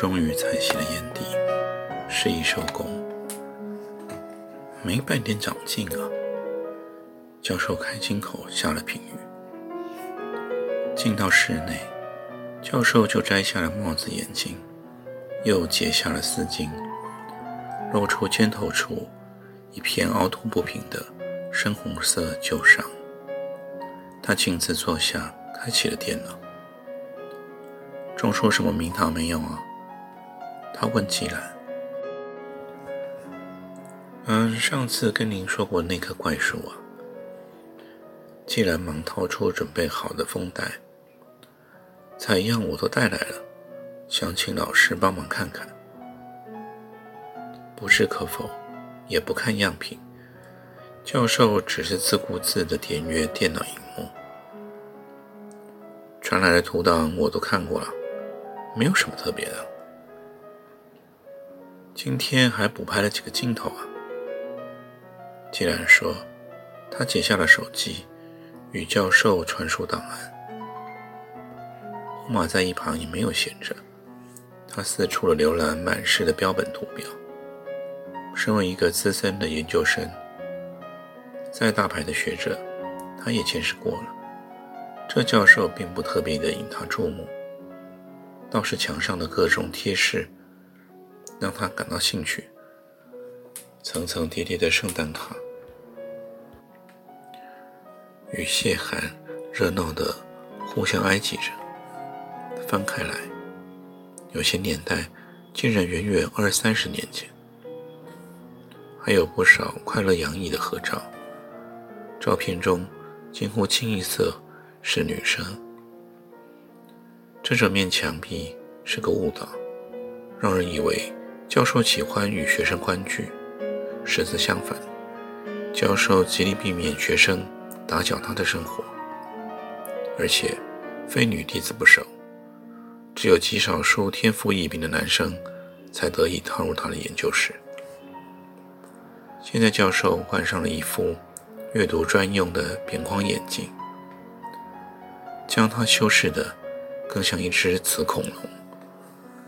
终于踩熄了烟蒂，示意收工。没半点长进啊！教授开金口下了评语。进到室内，教授就摘下了帽子、眼镜，又解下了丝巾，露出肩头处一片凹凸不平的深红色旧伤。他径自坐下，开启了电脑。装出什么名堂没有啊？他问季兰。嗯，上次跟您说过那棵怪树啊。季兰忙掏出准备好的封袋，采样我都带来了，想请老师帮忙看看。不置可否，也不看样品，教授只是自顾自的点阅电脑荧幕。传来的图档我都看过了。没有什么特别的。今天还补拍了几个镜头啊。既然说，他解下了手机，与教授传输档案。欧玛在一旁也没有闲着，他四处的浏览满室的标本图表。身为一个资深的研究生，再大牌的学者，他也见识过了。这教授并不特别的引他注目。倒是墙上的各种贴饰让他感到兴趣，层层叠叠的圣诞卡与谢寒热闹的互相挨挤着。翻开来，有些年代竟然远远二三十年前，还有不少快乐洋溢的合照。照片中几乎清一色是女生。这整面墙壁是个误导，让人以为教授喜欢与学生欢聚。实则相反，教授极力避免学生打搅他的生活，而且非女弟子不收，只有极少数天赋异禀的男生才得以踏入他的研究室。现在教授换上了一副阅读专用的扁框眼镜，将他修饰的。更像一只雌恐龙，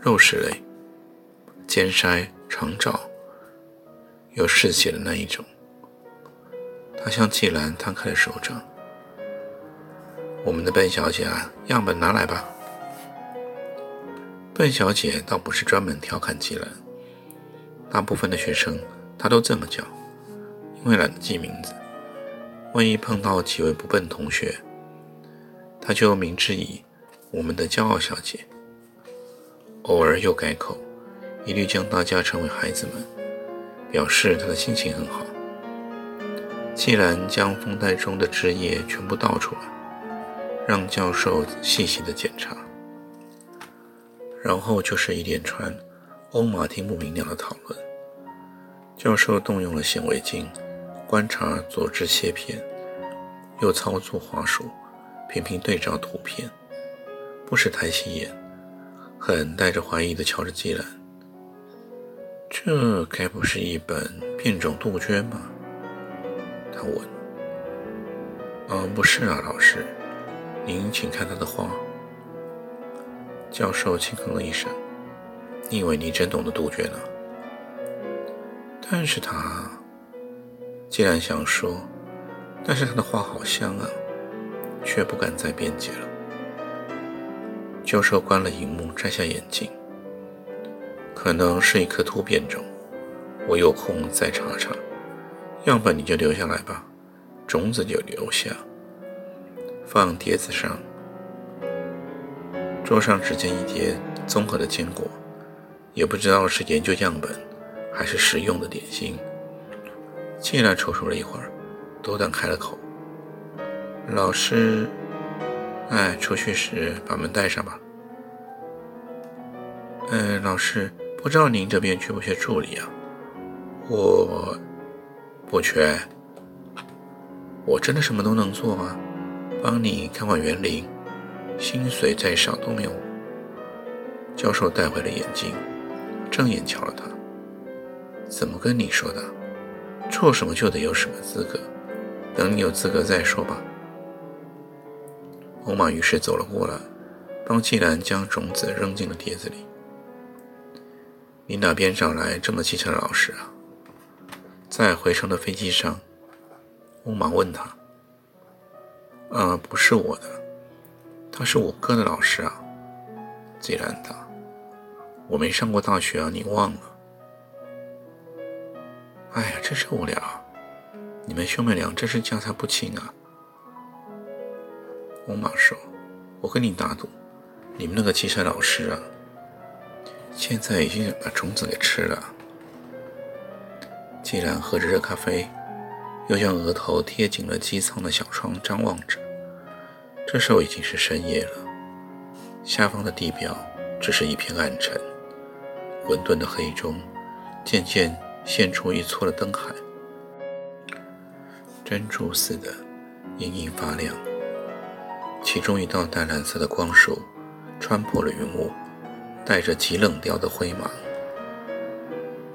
肉食类，肩筛长爪，有嗜血的那一种。他向季兰摊开了手掌：“我们的笨小姐啊，样本拿来吧。”笨小姐倒不是专门调侃季兰，大部分的学生她都这么叫，因为懒得记名字。万一碰到几位不笨同学，她就明知以。我们的骄傲小姐，偶尔又改口，一律将大家称为孩子们，表示他的心情很好。既然将封袋中的汁液全部倒出来，让教授细细的检查，然后就是一连串欧马听不明了的讨论。教授动用了显微镜观察左支切片，又操作滑鼠频频对照图片。不时抬起眼，很带着怀疑的瞧着季兰。这该不是一本变种杜鹃吗？他问。嗯，不是啊，老师，您请看他的画。教授轻哼了一声。你以为你真懂得杜鹃呢？但是他，既然想说，但是他的话好香啊，却不敢再辩解了。教授关了荧幕，摘下眼镜。可能是一颗突变种，我有空再查查。样本你就留下来吧，种子就留下，放碟子上。桌上只见一碟综合的坚果，也不知道是研究样本还是食用的点心。进来抽搐了一会儿，斗胆开了口：“老师，哎，出去时把门带上吧。”“嗯，老师，不知道您这边缺不缺助理啊？”“我不缺，我真的什么都能做吗？帮你看管园林，薪水再少都没有。”教授带回了眼镜，正眼瞧了他：“怎么跟你说的？做什么就得有什么资格。”等你有资格再说吧。欧玛于是走了过来，帮季兰将种子扔进了碟子里。你哪边找来这么机车的老师啊？在回程的飞机上，欧玛问他：“啊，不是我的，他是我哥的老师啊。”季兰答：“我没上过大学啊，你忘了？”哎呀，真是无聊。你们兄妹俩真是家财不亲啊！欧玛说：“我跟你打赌，你们那个汽车老师啊，现在已经把种子给吃了。”既然喝着热咖啡，又将额头贴紧了机舱的小窗张望着。这时候已经是深夜了，下方的地表只是一片暗沉，混沌的黑中渐渐现出一撮的灯海。珍珠似的，隐隐发亮。其中一道淡蓝色的光束穿破了云雾，带着极冷调的灰芒，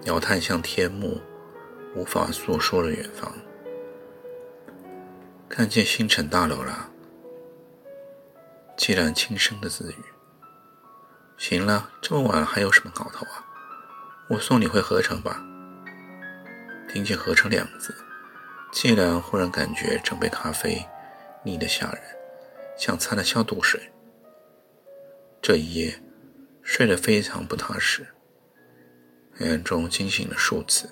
鸟探向天幕，无法诉说的远方。看见星辰大楼了，季然轻声的自语。行了，这么晚了，还有什么搞头啊？我送你回合成吧。听见“合成”两个字。季然忽然感觉整杯咖啡腻得吓人，像掺了消毒水。这一夜睡得非常不踏实，黑暗中惊醒了数次，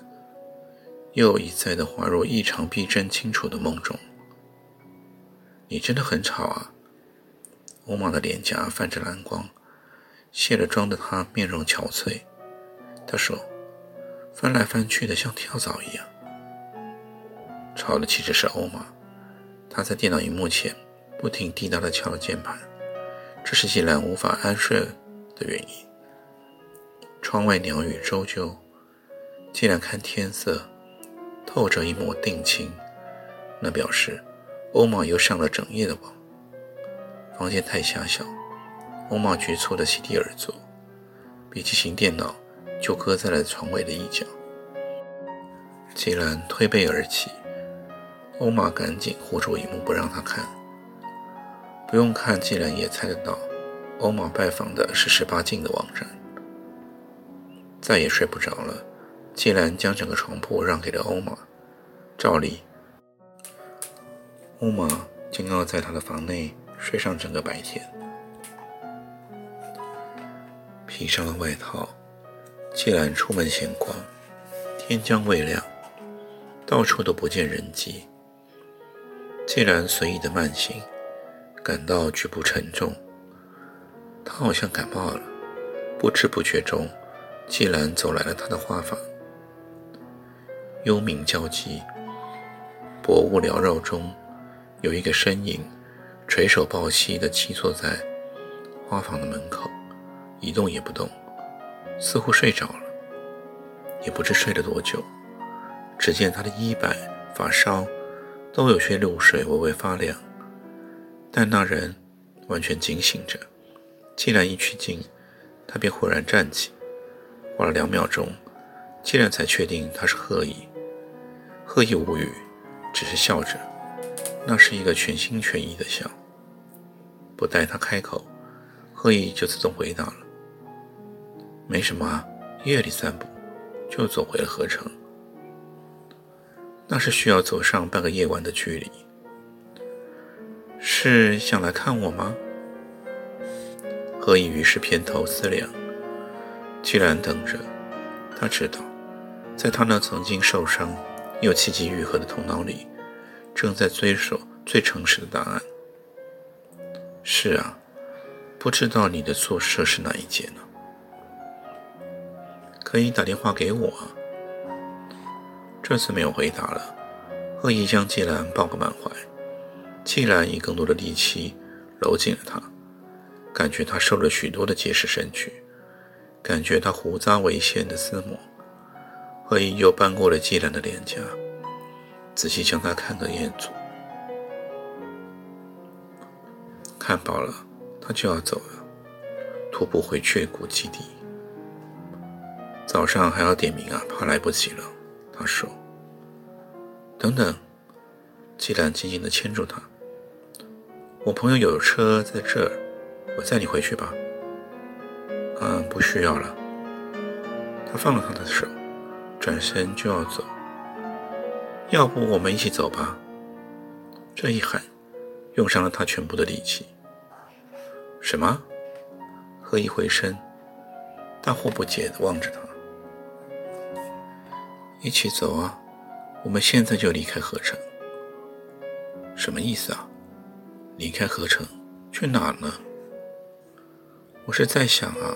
又一再的滑入异常逼真清楚的梦中。你真的很吵啊！欧玛的脸颊泛着蓝光，卸了妆的他面容憔悴。他说：“翻来翻去的，像跳蚤一样。”吵的其实是欧玛，他在电脑荧幕前不停滴答地敲着键盘，这是既然无法安睡的原因。窗外鸟语啾啾，季兰看天色，透着一抹定情，那表示欧玛又上了整夜的网。房间太狭小，欧玛局促地席地而坐，笔记型电脑就搁在了床尾的一角。既然推背而起。欧玛赶紧护住荧幕，不让他看。不用看，既然也猜得到，欧玛拜访的是十八禁的网站。再也睡不着了，既然将整个床铺让给了欧玛。照例，欧玛将要在他的房内睡上整个白天。披上了外套，季兰出门闲逛，天将未亮，到处都不见人迹。既然随意的慢行，感到局部沉重。他好像感冒了。不知不觉中，既然走来了他的花房。幽冥交集，薄雾缭绕中，有一个身影垂手抱膝地栖坐在花房的门口，一动也不动，似乎睡着了。也不知睡了多久。只见他的衣摆、发梢。都有些露水微微发亮，但那人完全警醒着。既然一曲尽，他便忽然站起，花了两秒钟，既然才确定他是贺意。贺意无语，只是笑着，那是一个全心全意的笑。不待他开口，贺意就自动回答了：“没什么，夜里散步。”就走回了合成。那是需要走上半个夜晚的距离。是想来看我吗？何以于是偏头思量。既然等着，他知道，在他那曾经受伤又气急愈合的头脑里，正在追索最诚实的答案。是啊，不知道你的宿舍是哪一间呢？可以打电话给我。这次没有回答了，贺意将季兰抱个满怀，季兰以更多的力气搂紧了他，感觉他受了许多的结实身躯，感觉他胡渣为线的丝膜。贺意又扳过了季兰的脸颊，仔细将他看个厌足。看饱了，他就要走了，徒步回去古基地。早上还要点名啊，怕来不及了。他说。等等，季兰紧紧地牵住他。我朋友有车在这儿，我载你回去吧。嗯，不需要了。他放了他的手，转身就要走。要不我们一起走吧？这一喊，用上了他全部的力气。什么？何一回身，大惑不解地望着他。一起走啊！我们现在就离开河城，什么意思啊？离开河城去哪呢？我是在想啊，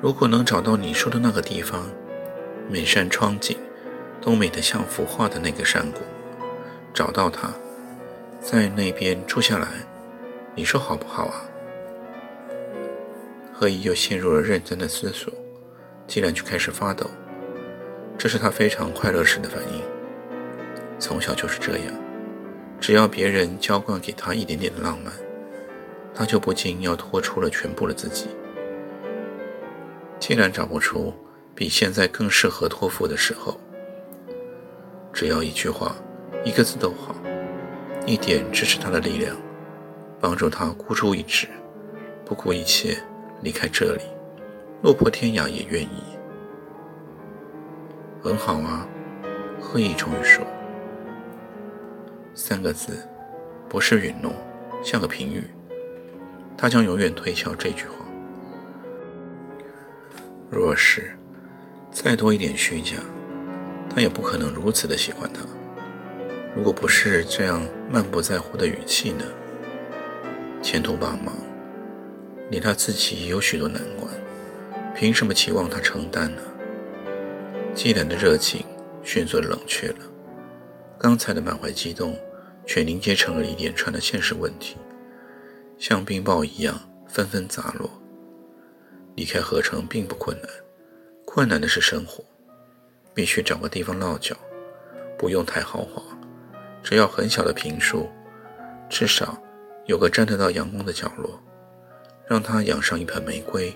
如果能找到你说的那个地方，每扇窗景都美得像幅画的那个山谷，找到它，在那边住下来，你说好不好啊？何以又陷入了认真的思索，竟然就开始发抖，这是他非常快乐时的反应。从小就是这样，只要别人浇灌给他一点点的浪漫，他就不禁要托出了全部的自己。既然找不出比现在更适合托付的时候，只要一句话，一个字都好，一点支持他的力量，帮助他孤注一掷，不顾一切离开这里，落魄天涯也愿意。很好啊，贺意终于说。三个字，不是允诺，像个评语。他将永远推销这句话。若是再多一点虚假，他也不可能如此的喜欢他。如果不是这样漫不在乎的语气呢？前途茫茫，连他自己也有许多难关，凭什么期望他承担呢？季兰的热情迅速冷却了。刚才的满怀激动，却凝结成了一连串的现实问题，像冰雹一样纷纷砸落。离开河城并不困难，困难的是生活。必须找个地方落脚，不用太豪华，只要很小的平数，至少有个沾得到阳光的角落，让他养上一盆玫瑰，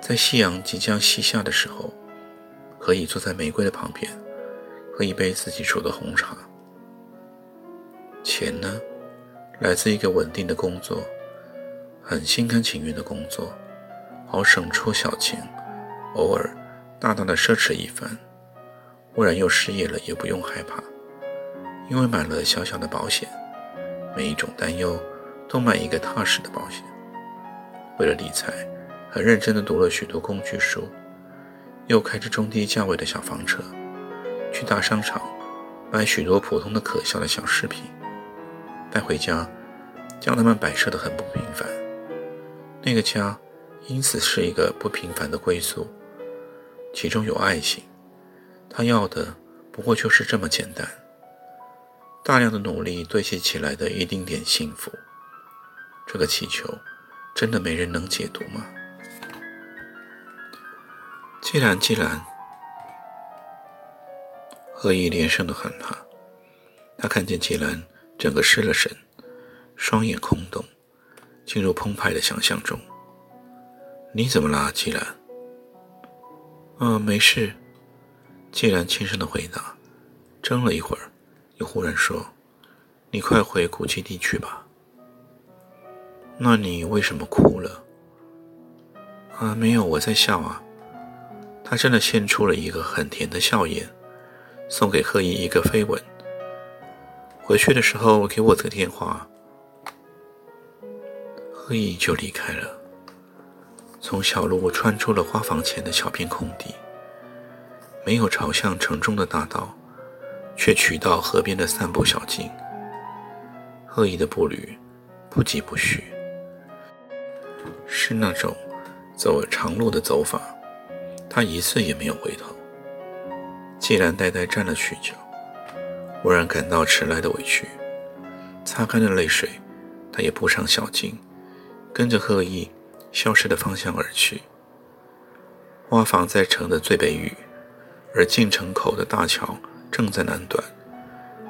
在夕阳即将西下的时候，可以坐在玫瑰的旁边。喝一杯自己煮的红茶。钱呢，来自一个稳定的工作，很心甘情愿的工作，好省出小钱，偶尔大大的奢侈一番。忽然又失业了，也不用害怕，因为买了小小的保险，每一种担忧都买一个踏实的保险。为了理财，很认真的读了许多工具书，又开着中低价位的小房车。去大商场买许多普通的可笑的小饰品，带回家，将它们摆设得很不平凡。那个家因此是一个不平凡的归宿，其中有爱情。他要的不过就是这么简单。大量的努力堆砌起来的一丁点幸福，这个祈求真的没人能解读吗？既然，既然。何以连声的喊他，他看见既然整个失了神，双眼空洞，进入澎湃的想象中。你怎么了，季兰？嗯，没事。季兰轻声的回答，怔了一会儿，又忽然说：“你快回古基地去吧。”那你为什么哭了？啊，没有，我在笑啊。他真的献出了一个很甜的笑颜。送给贺毅一个飞吻。回去的时候给我个电话。贺意就离开了，从小路穿出了花房前的小片空地，没有朝向城中的大道，却取到河边的散步小径。贺意的步履不疾不徐，是那种走长路的走法，他一次也没有回头。既然呆呆站了许久，忽然感到迟来的委屈，擦干了泪水，他也步上小径，跟着鹤意消失的方向而去。花房在城的最北隅，而进城口的大桥正在南端，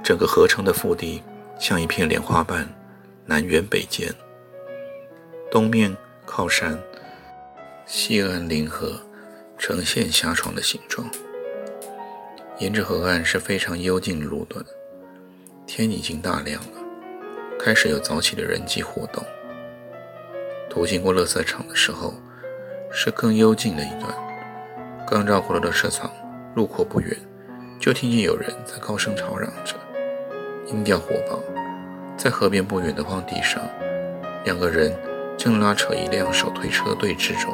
整个河城的腹地像一片莲花瓣南辕北渐，东面靠山，西岸临河，呈现狭床的形状。沿着河岸是非常幽静的路段，天已经大亮了，开始有早起的人际活动。途经过垃圾场的时候，是更幽静的一段。刚绕过了垃圾场，路过不远，就听见有人在高声吵嚷着，音调火爆。在河边不远的荒地上，两个人正拉扯一辆手推车对峙中。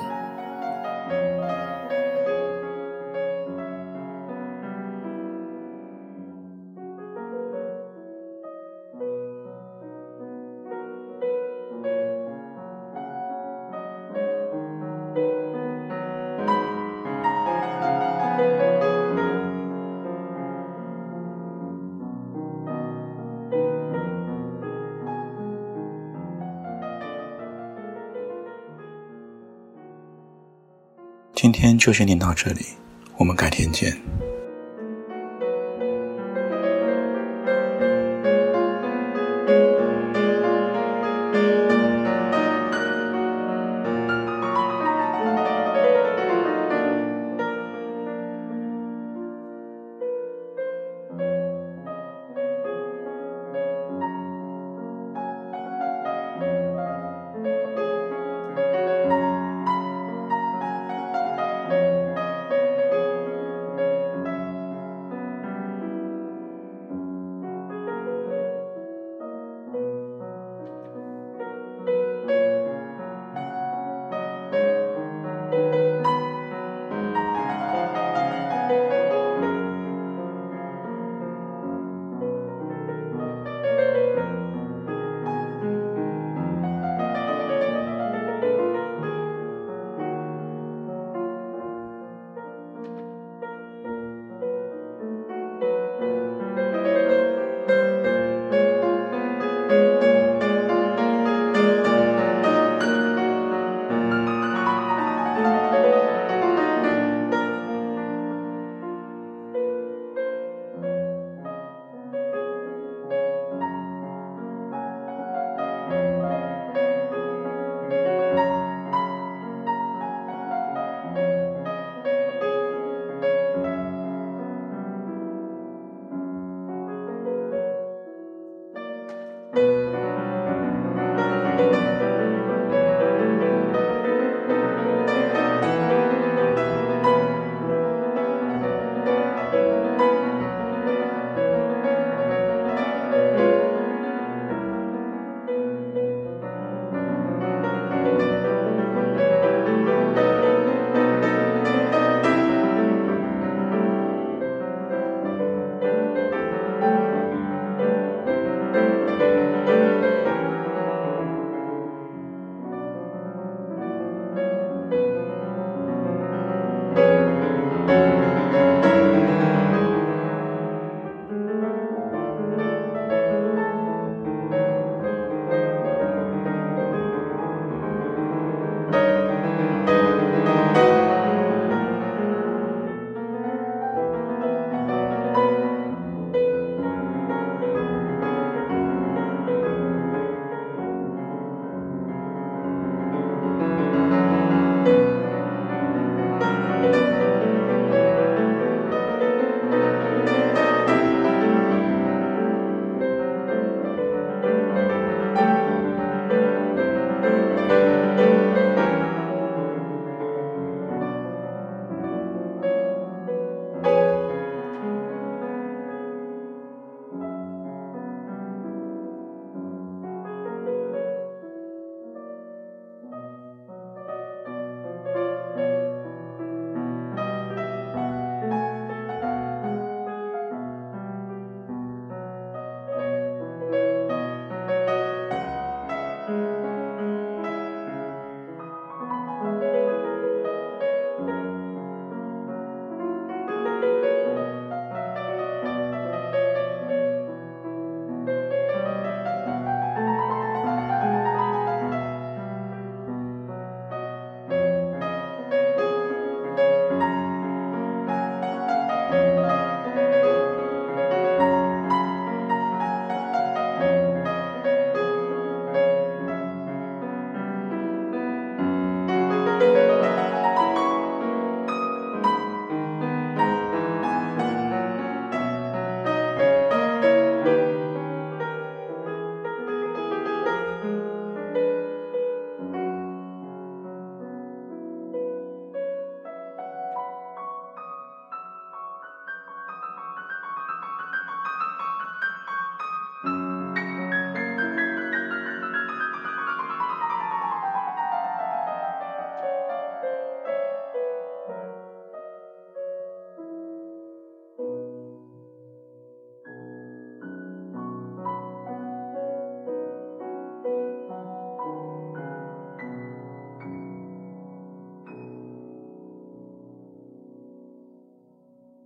今天就先念到这里，我们改天见。